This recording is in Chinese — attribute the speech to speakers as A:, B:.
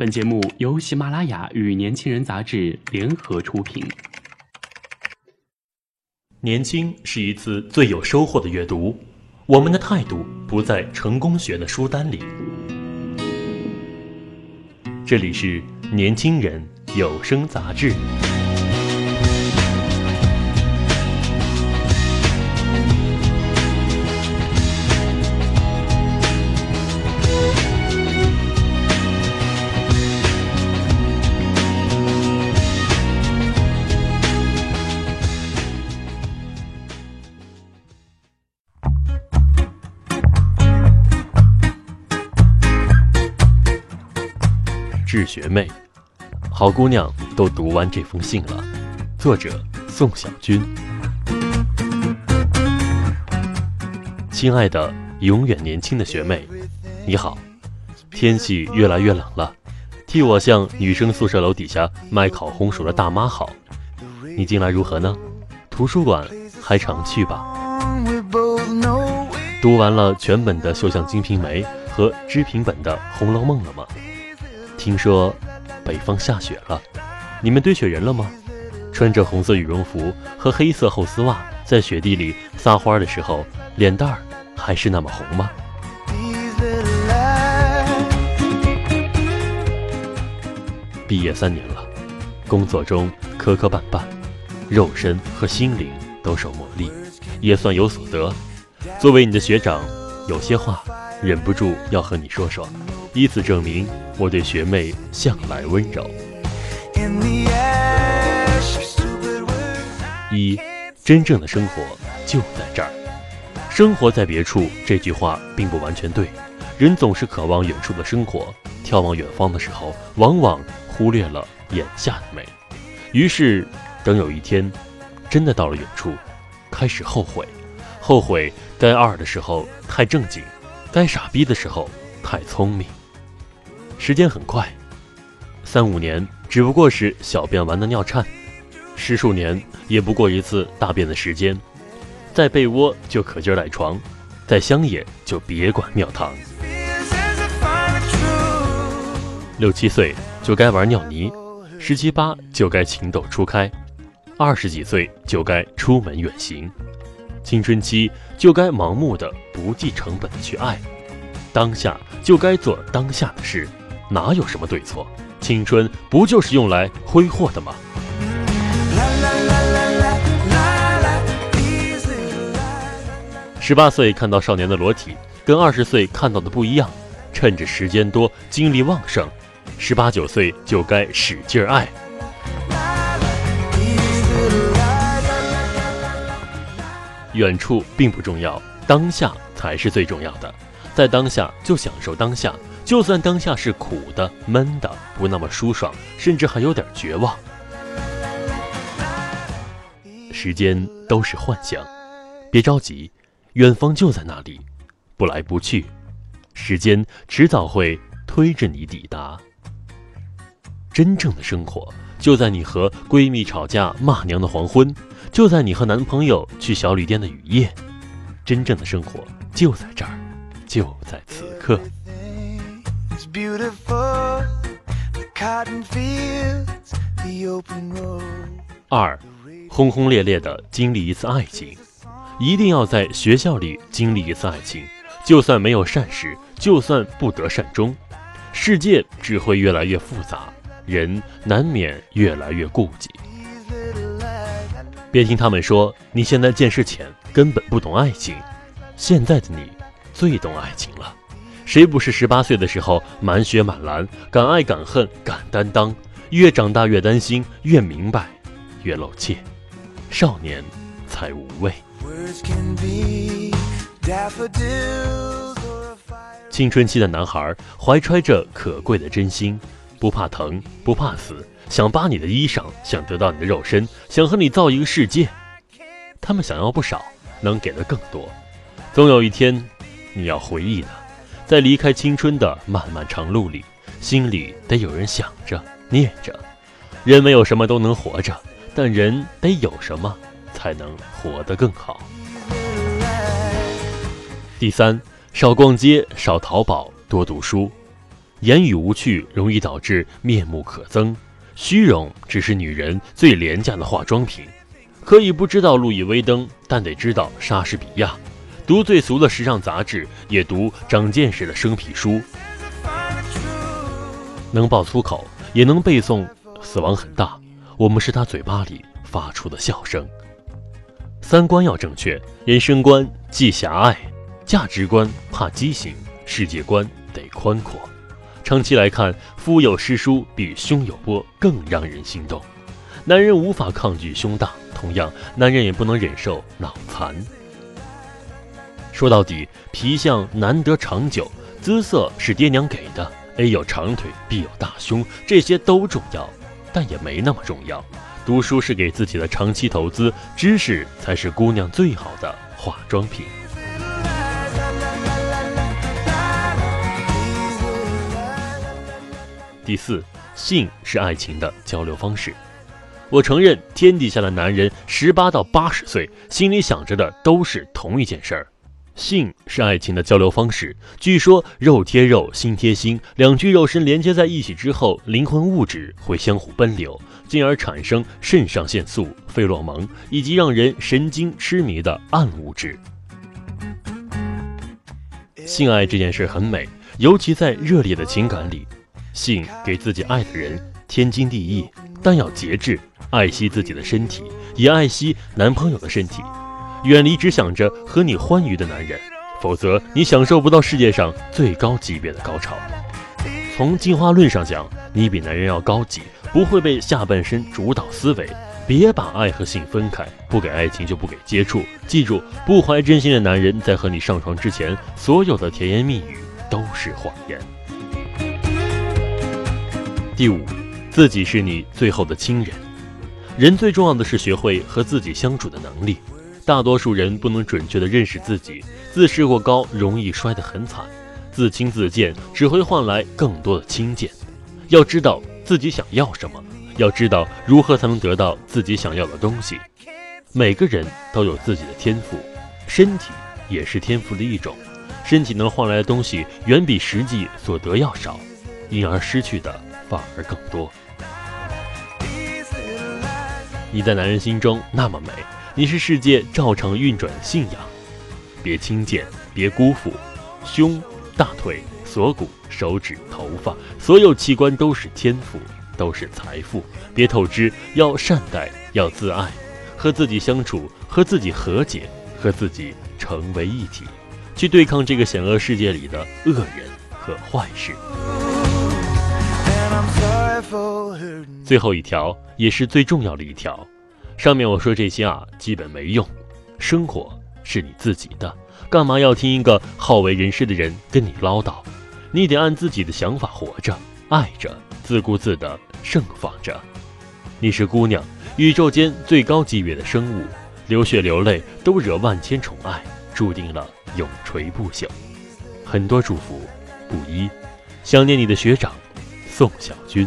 A: 本节目由喜马拉雅与年轻人杂志联合出品。
B: 年轻是一次最有收获的阅读，我们的态度不在成功学的书单里。这里是年轻人有声杂志。致学妹，好姑娘都读完这封信了。作者：宋小军。亲爱的，永远年轻的学妹，你好。天气越来越冷了，替我向女生宿舍楼底下卖烤红薯的大妈好。你近来如何呢？图书馆还常去吧？读完了全本的《绣像金瓶梅》和知评本的《红楼梦》了吗？听说北方下雪了，你们堆雪人了吗？穿着红色羽绒服和黑色厚丝袜，在雪地里撒欢的时候，脸蛋儿还是那么红吗？毕业三年了，工作中磕磕绊绊，肉身和心灵都受磨砺，也算有所得。作为你的学长，有些话忍不住要和你说说。以此证明我对学妹向来温柔。一，真正的生活就在这儿。生活在别处这句话并不完全对。人总是渴望远处的生活，眺望远方的时候，往往忽略了眼下的美。于是，等有一天，真的到了远处，开始后悔，后悔该二的时候太正经，该傻逼的时候太聪明。时间很快，三五年只不过是小便完的尿颤，十数年也不过一次大便的时间。在被窝就可劲儿赖床，在乡野就别管庙堂。六七岁就该玩尿泥，十七八就该情窦初开，二十几岁就该出门远行，青春期就该盲目的不计成本的去爱，当下就该做当下的事。哪有什么对错？青春不就是用来挥霍的吗？十八岁看到少年的裸体，跟二十岁看到的不一样。趁着时间多、精力旺盛，十八九岁就该使劲爱。远处并不重要，当下才是最重要的。在当下就享受当下。就算当下是苦的、闷的，不那么舒爽，甚至还有点绝望。时间都是幻想，别着急，远方就在那里，不来不去，时间迟早会推着你抵达。真正的生活就在你和闺蜜吵架骂娘的黄昏，就在你和男朋友去小旅店的雨夜。真正的生活就在这儿，就在此刻。二，轰轰烈烈的经历一次爱情，一定要在学校里经历一次爱情。就算没有善始，就算不得善终，世界只会越来越复杂，人难免越来越顾忌。别听他们说你现在见识浅，根本不懂爱情。现在的你，最懂爱情了。谁不是十八岁的时候满血满蓝，敢爱敢恨敢担当？越长大越担心，越明白越露怯。少年才无畏。青春期的男孩怀揣着可贵的真心，不怕疼，不怕死，想扒你的衣裳，想得到你的肉身，想和你造一个世界。他们想要不少，能给的更多。总有一天，你要回忆的。在离开青春的漫漫长路里，心里得有人想着、念着。人没有什么都能活着，但人得有什么才能活得更好。第三，少逛街，少淘宝，多读书。言语无趣容易导致面目可憎，虚荣只是女人最廉价的化妆品。可以不知道路易威登，但得知道莎士比亚。读最俗的时尚杂志，也读长见识的生僻书。能爆粗口，也能背诵“死亡很大”，我们是他嘴巴里发出的笑声。三观要正确，人生观既狭隘，价值观怕畸形，世界观得宽阔。长期来看，腹有诗书比胸有波更让人心动。男人无法抗拒胸大，同样，男人也不能忍受脑残。说到底，皮相难得长久，姿色是爹娘给的。A 有长腿，B 有大胸，这些都重要，但也没那么重要。读书是给自己的长期投资，知识才是姑娘最好的化妆品。第四，性是爱情的交流方式。我承认，天底下的男人十八到八十岁，心里想着的都是同一件事儿。性是爱情的交流方式。据说肉贴肉，心贴心，两具肉身连接在一起之后，灵魂物质会相互奔流，进而产生肾上腺素、费洛蒙以及让人神经痴迷的暗物质。性爱这件事很美，尤其在热烈的情感里，性给自己爱的人天经地义，但要节制，爱惜自己的身体，也爱惜男朋友的身体。远离只想着和你欢愉的男人，否则你享受不到世界上最高级别的高潮。从进化论上讲，你比男人要高级，不会被下半身主导思维。别把爱和性分开，不给爱情就不给接触。记住，不怀真心的男人在和你上床之前，所有的甜言蜜语都是谎言。第五，自己是你最后的亲人。人最重要的是学会和自己相处的能力。大多数人不能准确地认识自己，自视过高容易摔得很惨，自轻自贱只会换来更多的轻贱。要知道自己想要什么，要知道如何才能得到自己想要的东西。每个人都有自己的天赋，身体也是天赋的一种，身体能换来的东西远比实际所得要少，因而失去的反而更多。你在男人心中那么美。你是世界照常运转的信仰，别轻贱，别辜负。胸、大腿、锁骨、手指、头发，所有器官都是天赋，都是财富。别透支，要善待，要自爱，和自己相处，和自己和解，和自己成为一体，去对抗这个险恶世界里的恶人和坏事。最后一条，也是最重要的一条。上面我说这些啊，基本没用。生活是你自己的，干嘛要听一个好为人师的人跟你唠叨？你得按自己的想法活着，爱着，自顾自的盛放着。你是姑娘，宇宙间最高级别的生物，流血流泪都惹万千宠爱，注定了永垂不朽。很多祝福，不一。想念你的学长，宋小军。